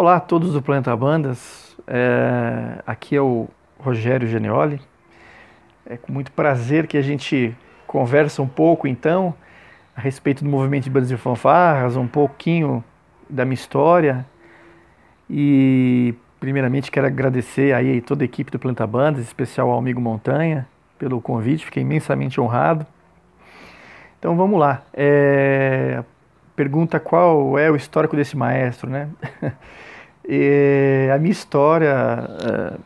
Olá a todos do Planeta Bandas, é, aqui é o Rogério Genioli. É com muito prazer que a gente conversa um pouco então a respeito do movimento de bandas e fanfarras, um pouquinho da minha história e primeiramente quero agradecer aí toda a equipe do Planeta Bandas, em especial ao amigo Montanha pelo convite, fiquei imensamente honrado. Então vamos lá. É, pergunta qual é o histórico desse maestro, né? e, a minha história, é,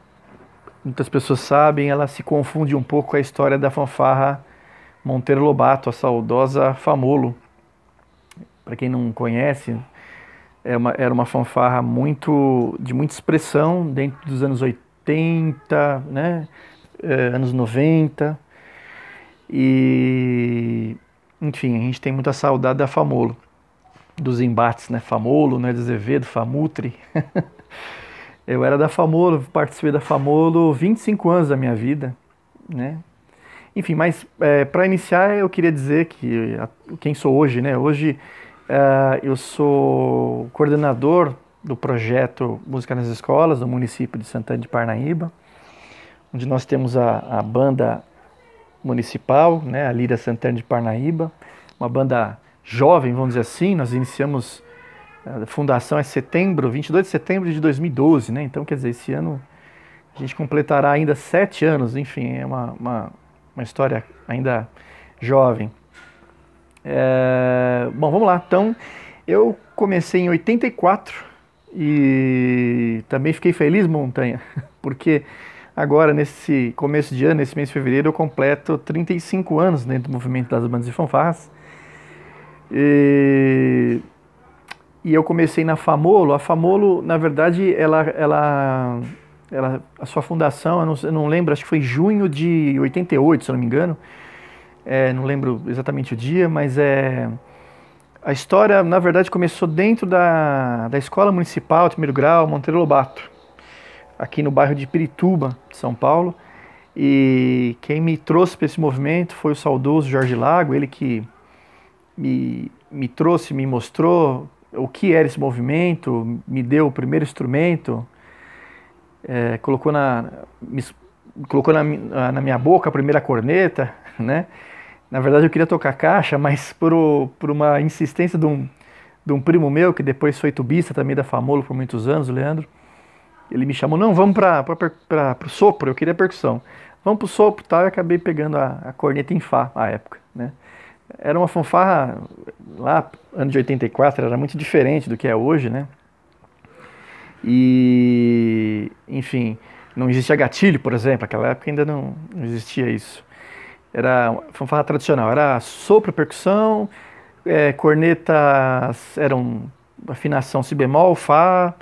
muitas pessoas sabem, ela se confunde um pouco com a história da fanfarra Monteiro Lobato, a saudosa Famolo. Para quem não conhece, é uma, era uma fanfarra muito de muita expressão dentro dos anos 80, né? É, anos 90. E enfim, a gente tem muita saudade da Famolo dos embates, né? Famolo, né? Azevedo, Famutri. eu era da Famolo, participei da Famolo 25 anos da minha vida, né? Enfim, mas é, para iniciar eu queria dizer que quem sou hoje, né? Hoje é, eu sou coordenador do projeto Música nas Escolas do município de Santana de Parnaíba, onde nós temos a, a banda municipal, né? A Lira Santana de Parnaíba, uma banda jovem, vamos dizer assim, nós iniciamos a fundação é setembro, 22 de setembro de 2012, né? Então, quer dizer, esse ano a gente completará ainda sete anos, enfim, é uma, uma, uma história ainda jovem. É, bom, vamos lá. Então, eu comecei em 84 e também fiquei feliz, Montanha, porque agora, nesse começo de ano, nesse mês de fevereiro, eu completo 35 anos dentro do movimento das bandas de fanfarras. E, e eu comecei na Famolo. A Famolo, na verdade, ela, ela, ela, a sua fundação, eu não, eu não lembro, acho que foi junho de 88, se eu não me engano. É, não lembro exatamente o dia, mas é a história, na verdade, começou dentro da, da Escola Municipal de Primeiro Grau Monteiro Lobato, aqui no bairro de Pirituba, São Paulo. E quem me trouxe para esse movimento foi o saudoso Jorge Lago, ele que me, me trouxe, me mostrou o que era esse movimento, me deu o primeiro instrumento, é, colocou, na, me, colocou na, na, minha boca a primeira corneta, né? Na verdade eu queria tocar caixa, mas por, por uma insistência de um, de um primo meu, que depois foi tubista também da Famolo por muitos anos, o Leandro, ele me chamou, não, vamos para o sopro, eu queria percussão. Vamos para o sopro tal, e acabei pegando a, a corneta em Fá, à época, né? Era uma fanfarra lá, ano de 84, era muito diferente do que é hoje, né? E, enfim, não existia gatilho, por exemplo, naquela época ainda não, não existia isso. Era fanfarra tradicional, era sopro, percussão, é, cornetas eram afinação si bemol, fá,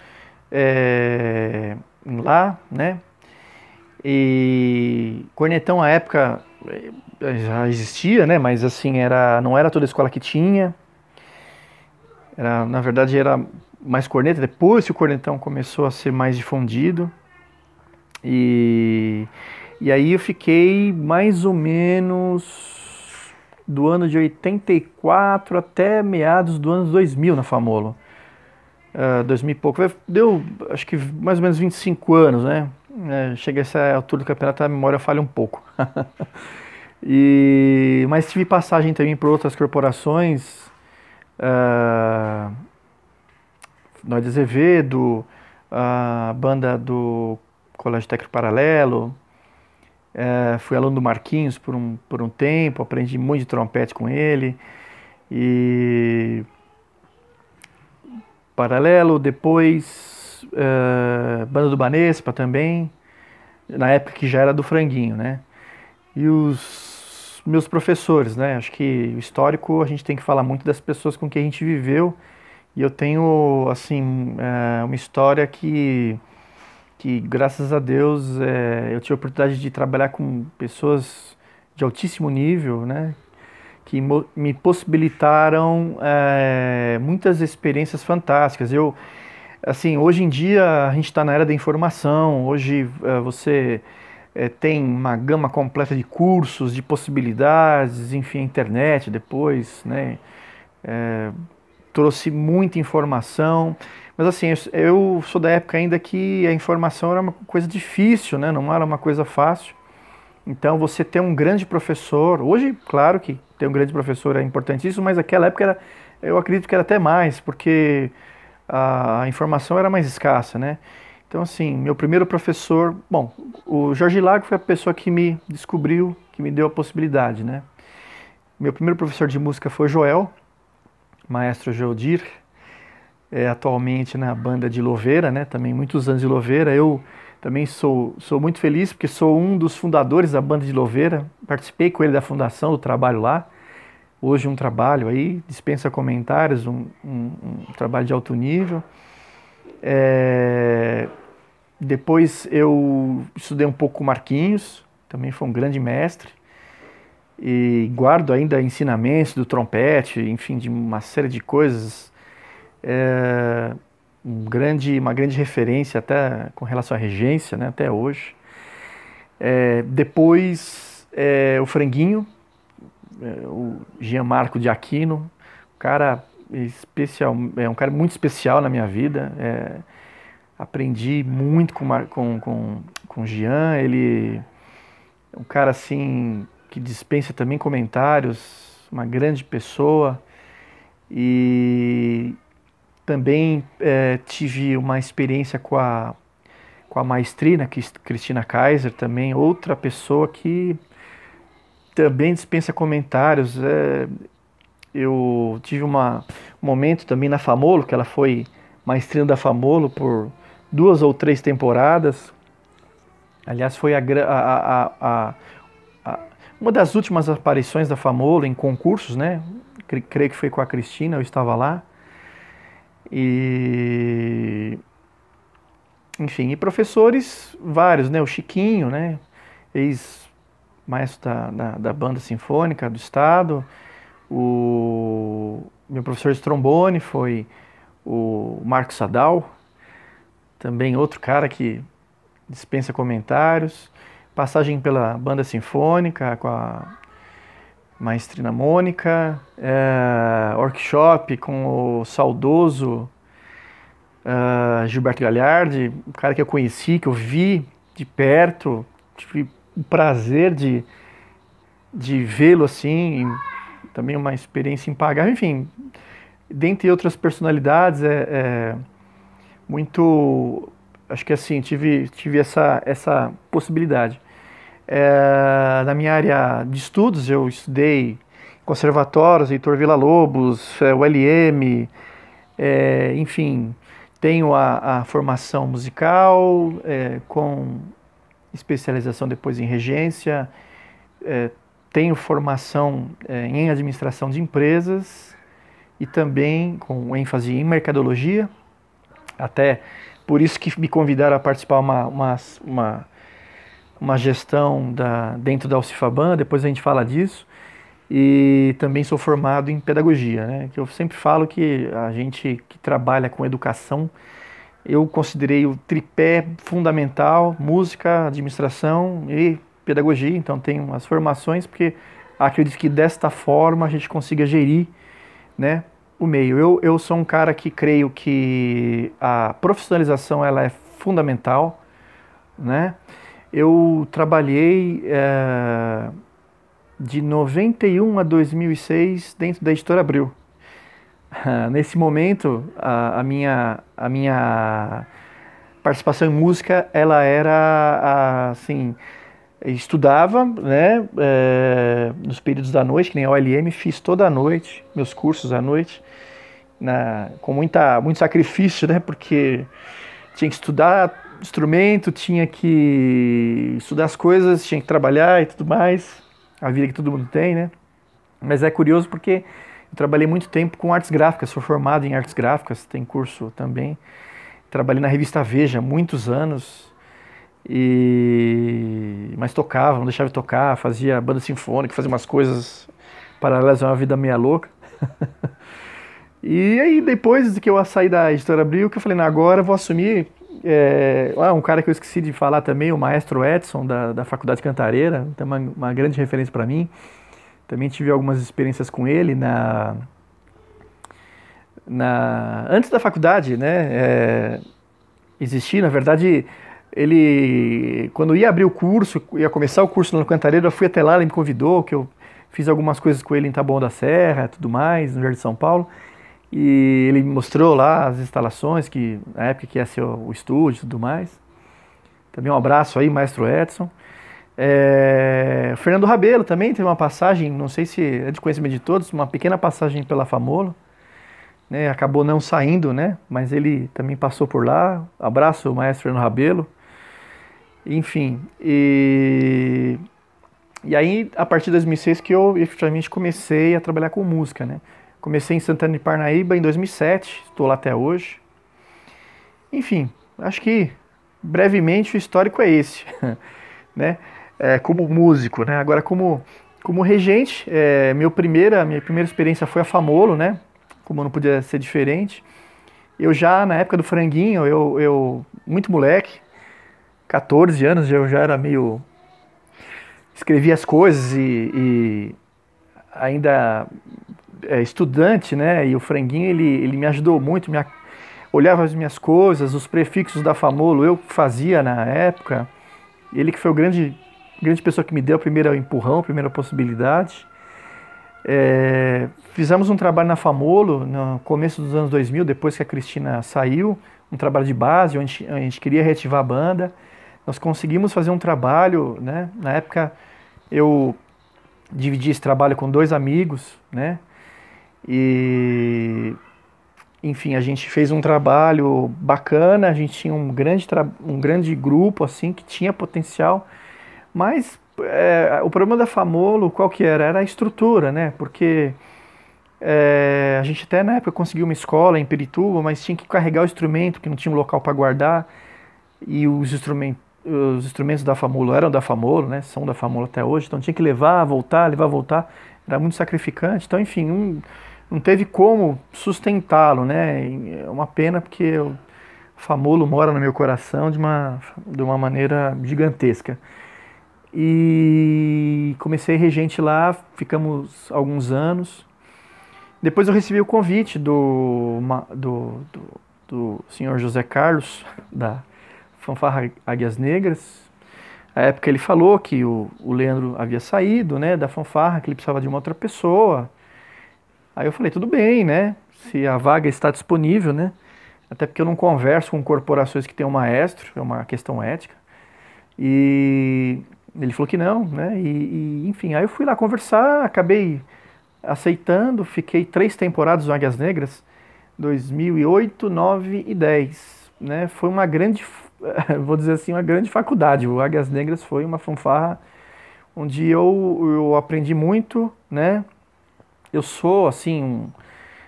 é, em lá, né? E cornetão à época já existia, né? Mas assim, era, não era toda a escola que tinha. Era, na verdade, era mais corneta. Depois que o cornetão começou a ser mais difundido. E, e aí eu fiquei mais ou menos do ano de 84 até meados do ano 2000 na Famolo. Uh, 2000 e pouco. Deu, acho que mais ou menos 25 anos, né? É, chega a essa altura do campeonato, a memória falha um pouco. E, mas tive passagem também por outras corporações, uh, Nós de Azevedo, a banda do Colégio Técnico Paralelo, uh, fui aluno do Marquinhos por um, por um tempo, aprendi muito de trompete com ele. E Paralelo, depois uh, banda do Banespa também, na época que já era do Franguinho, né? E os meus professores, né? Acho que o histórico a gente tem que falar muito das pessoas com quem a gente viveu. E eu tenho, assim, é, uma história que, que graças a Deus, é, eu tive a oportunidade de trabalhar com pessoas de altíssimo nível, né? Que me possibilitaram é, muitas experiências fantásticas. Eu, assim, hoje em dia a gente está na era da informação. Hoje você é, tem uma gama completa de cursos, de possibilidades, enfim, a internet depois, né? É, trouxe muita informação, Mas assim, eu sou da época ainda que a informação era uma coisa difícil, né? não era uma coisa fácil. Então você ter um grande professor, hoje, claro que ter um grande professor é importantíssimo, mas naquela época era, eu acredito que era até mais, porque a informação era mais escassa, né? Então, assim, meu primeiro professor, bom, o Jorge Lago foi a pessoa que me descobriu, que me deu a possibilidade, né? Meu primeiro professor de música foi Joel, maestro Jodir, é, atualmente na banda de Louveira, né? Também muitos anos de Louveira. Eu também sou, sou muito feliz porque sou um dos fundadores da banda de Louveira. Participei com ele da fundação do trabalho lá. Hoje um trabalho aí, dispensa comentários, um, um, um trabalho de alto nível. É, depois eu estudei um pouco com Marquinhos, também foi um grande mestre. E guardo ainda ensinamentos do trompete, enfim, de uma série de coisas. É, um grande, uma grande referência até com relação à regência, né, até hoje. É, depois é, o Franguinho, é, o Gianmarco de Aquino, um cara especial, é um cara muito especial na minha vida. É, aprendi muito com, com, com, com o Jean, ele é um cara assim que dispensa também comentários, uma grande pessoa. E também é, tive uma experiência com a, com a maestrina, Cristina Kaiser, também outra pessoa que também dispensa comentários. É, eu tive uma, um momento também na Famolo, que ela foi maestrina da Famolo por duas ou três temporadas. Aliás, foi a, a, a, uma das últimas aparições da Famolo em concursos, né? Creio que foi com a Cristina, eu estava lá. E enfim, e professores vários, né? O Chiquinho, né? Ex-maestro da, da, da, banda sinfônica do estado. O meu professor de trombone foi o Marcos Sadal, também outro cara que dispensa comentários. Passagem pela banda sinfônica com a Maestrina Mônica, é, workshop com o saudoso uh, Gilberto Galhardi, um cara que eu conheci, que eu vi de perto, tive o prazer de, de vê-lo assim, também uma experiência impagável, enfim, dentre outras personalidades, é, é muito, acho que assim, tive, tive essa, essa possibilidade. É, na minha área de estudos, eu estudei conservatórios, Heitor Villa-Lobos, é, ULM, é, enfim, tenho a, a formação musical é, com especialização depois em regência, é, tenho formação é, em administração de empresas e também com ênfase em mercadologia, até por isso que me convidaram a participar uma, uma, uma uma gestão da, dentro da Alcifaban, depois a gente fala disso. E também sou formado em pedagogia, né? Que eu sempre falo que a gente que trabalha com educação, eu considerei o tripé fundamental, música, administração e pedagogia, então tenho as formações porque acredito que desta forma a gente consiga gerir, né, o meio. Eu, eu sou um cara que creio que a profissionalização ela é fundamental, né? eu trabalhei é, de 91 a 2006 dentro da editora Abril. Nesse momento, a, a, minha, a minha participação em música, ela era assim, estudava, né, é, nos períodos da noite, que nem a OLM, fiz toda a noite, meus cursos à noite, na, com muita, muito sacrifício, né, porque tinha que estudar instrumento, tinha que estudar as coisas, tinha que trabalhar e tudo mais, a vida que todo mundo tem, né? Mas é curioso porque eu trabalhei muito tempo com artes gráficas, sou formado em artes gráficas, tem curso também. Trabalhei na revista Veja muitos anos, e mas tocava, não deixava de tocar, fazia banda sinfônica, fazia umas coisas paralelas a uma vida meia louca. e aí depois que eu saí da editora Abril, que eu falei, agora eu vou assumir é, ah, um cara que eu esqueci de falar também, o maestro Edson, da, da Faculdade Cantareira, tem uma, uma grande referência para mim. Também tive algumas experiências com ele na, na, antes da faculdade, né? É, existir, na verdade, ele quando ia abrir o curso, ia começar o curso no Cantareiro, eu fui até lá, ele me convidou, que eu fiz algumas coisas com ele em Taboão da Serra, tudo mais, no Jardim de São Paulo. E ele me mostrou lá as instalações, que na época que ia ser o, estúdio e tudo mais. Também um abraço aí, maestro Edson. É, Fernando Rabelo também teve uma passagem, não sei se é de conhecimento de todos, uma pequena passagem pela Famolo. Né, acabou não saindo, né? Mas ele também passou por lá. Abraço, maestro Fernando Rabelo. Enfim, e, e aí a partir de 2006 que eu efetivamente comecei a trabalhar com música, né? Comecei em Santana de Parnaíba em 2007, estou lá até hoje. Enfim, acho que brevemente o histórico é esse, né? É, como músico, né? Agora como como regente, é, meu primeira minha primeira experiência foi a Famolo, né? Como não podia ser diferente. Eu já na época do franguinho, eu, eu muito moleque, 14 anos, eu já era meio escrevia as coisas e, e ainda é, estudante, né? E o franguinho ele, ele me ajudou muito, me, olhava as minhas coisas, os prefixos da Famolo, eu fazia na época. Ele que foi o grande, grande pessoa que me deu o primeiro empurrão, a primeira possibilidade. É, fizemos um trabalho na Famolo no começo dos anos 2000, depois que a Cristina saiu, um trabalho de base, onde a gente queria reativar a banda. Nós conseguimos fazer um trabalho, né? Na época eu dividi esse trabalho com dois amigos, né? E enfim, a gente fez um trabalho bacana, a gente tinha um grande, um grande grupo assim que tinha potencial, mas é, o problema da Famolo, qual que era? Era a estrutura, né? Porque é, a gente até na época conseguiu uma escola em Pirituba, mas tinha que carregar o instrumento, que não tinha um local para guardar, e os instrumentos, os instrumentos da Famolo eram da Famolo, né? São da Famolo até hoje, então tinha que levar, voltar, levar, voltar, era muito sacrificante. Então, enfim, um, não teve como sustentá-lo, né? É uma pena porque o Famolo mora no meu coração de uma, de uma maneira gigantesca. E comecei regente lá, ficamos alguns anos. Depois eu recebi o convite do, do, do, do senhor José Carlos, da Fanfarra Águias Negras. A época ele falou que o, o Leandro havia saído né, da fanfarra, que ele precisava de uma outra pessoa Aí eu falei, tudo bem, né? Se a vaga está disponível, né? Até porque eu não converso com corporações que têm um maestro, é uma questão ética. E ele falou que não, né? E, e, enfim, aí eu fui lá conversar, acabei aceitando, fiquei três temporadas no Águias Negras, 2008, 9 e 10, né? Foi uma grande, vou dizer assim, uma grande faculdade. O Águias Negras foi uma fanfarra onde eu, eu aprendi muito, né? eu sou, assim, um,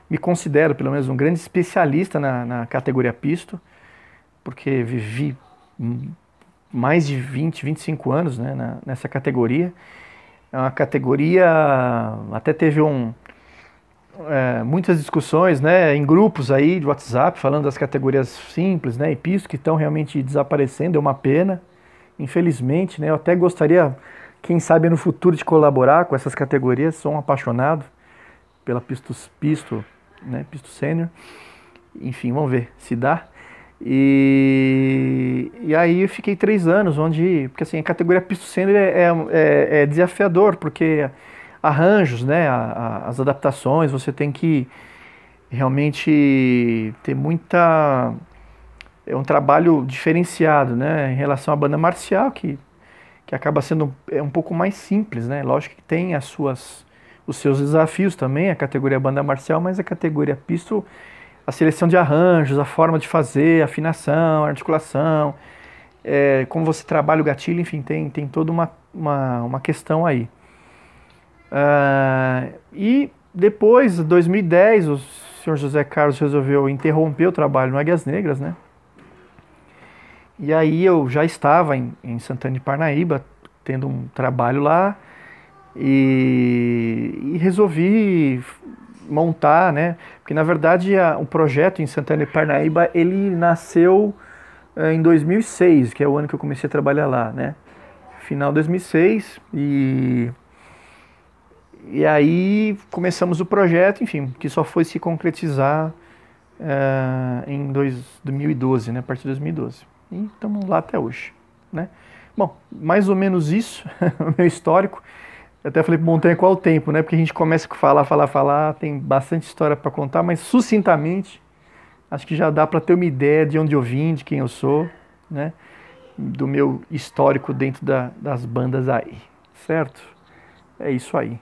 me considero pelo menos um grande especialista na, na categoria pisto, porque vivi mais de 20, 25 anos né, na, nessa categoria. É uma categoria, até teve um, é, muitas discussões né, em grupos aí de WhatsApp falando das categorias simples né, e pisto que estão realmente desaparecendo, é uma pena, infelizmente. Né, eu até gostaria, quem sabe no futuro, de colaborar com essas categorias, sou um apaixonado pela Pistos Pisto, né, Pisto Sênior. Enfim, vamos ver se dá. E, e aí eu fiquei três anos, onde, porque assim, a categoria Pisto Sênior é, é, é, desafiador, porque arranjos, né, a, a, as adaptações, você tem que realmente ter muita é um trabalho diferenciado, né, em relação à banda marcial que que acaba sendo é um pouco mais simples, né? Lógico que tem as suas os seus desafios também, a categoria banda marcial, mas a categoria pisto, a seleção de arranjos, a forma de fazer, a afinação, a articulação, é, como você trabalha o gatilho, enfim, tem, tem toda uma, uma, uma questão aí. Uh, e depois, em 2010, o senhor José Carlos resolveu interromper o trabalho no Águias Negras, né? E aí eu já estava em, em Santana de Parnaíba, tendo um trabalho lá, e, e resolvi montar, né? Porque na verdade o projeto em Santana e Parnaíba ele nasceu é, em 2006, que é o ano que eu comecei a trabalhar lá, né? Final de 2006 e e aí começamos o projeto, enfim, que só foi se concretizar uh, em 2012, né? A partir de 2012. E estamos lá até hoje, né? Bom, mais ou menos isso, o meu histórico. Eu até falei para Montanha qual o tempo, né? Porque a gente começa a falar, falar, falar, tem bastante história para contar, mas sucintamente, acho que já dá para ter uma ideia de onde eu vim, de quem eu sou, né? Do meu histórico dentro da, das bandas aí, certo? É isso aí.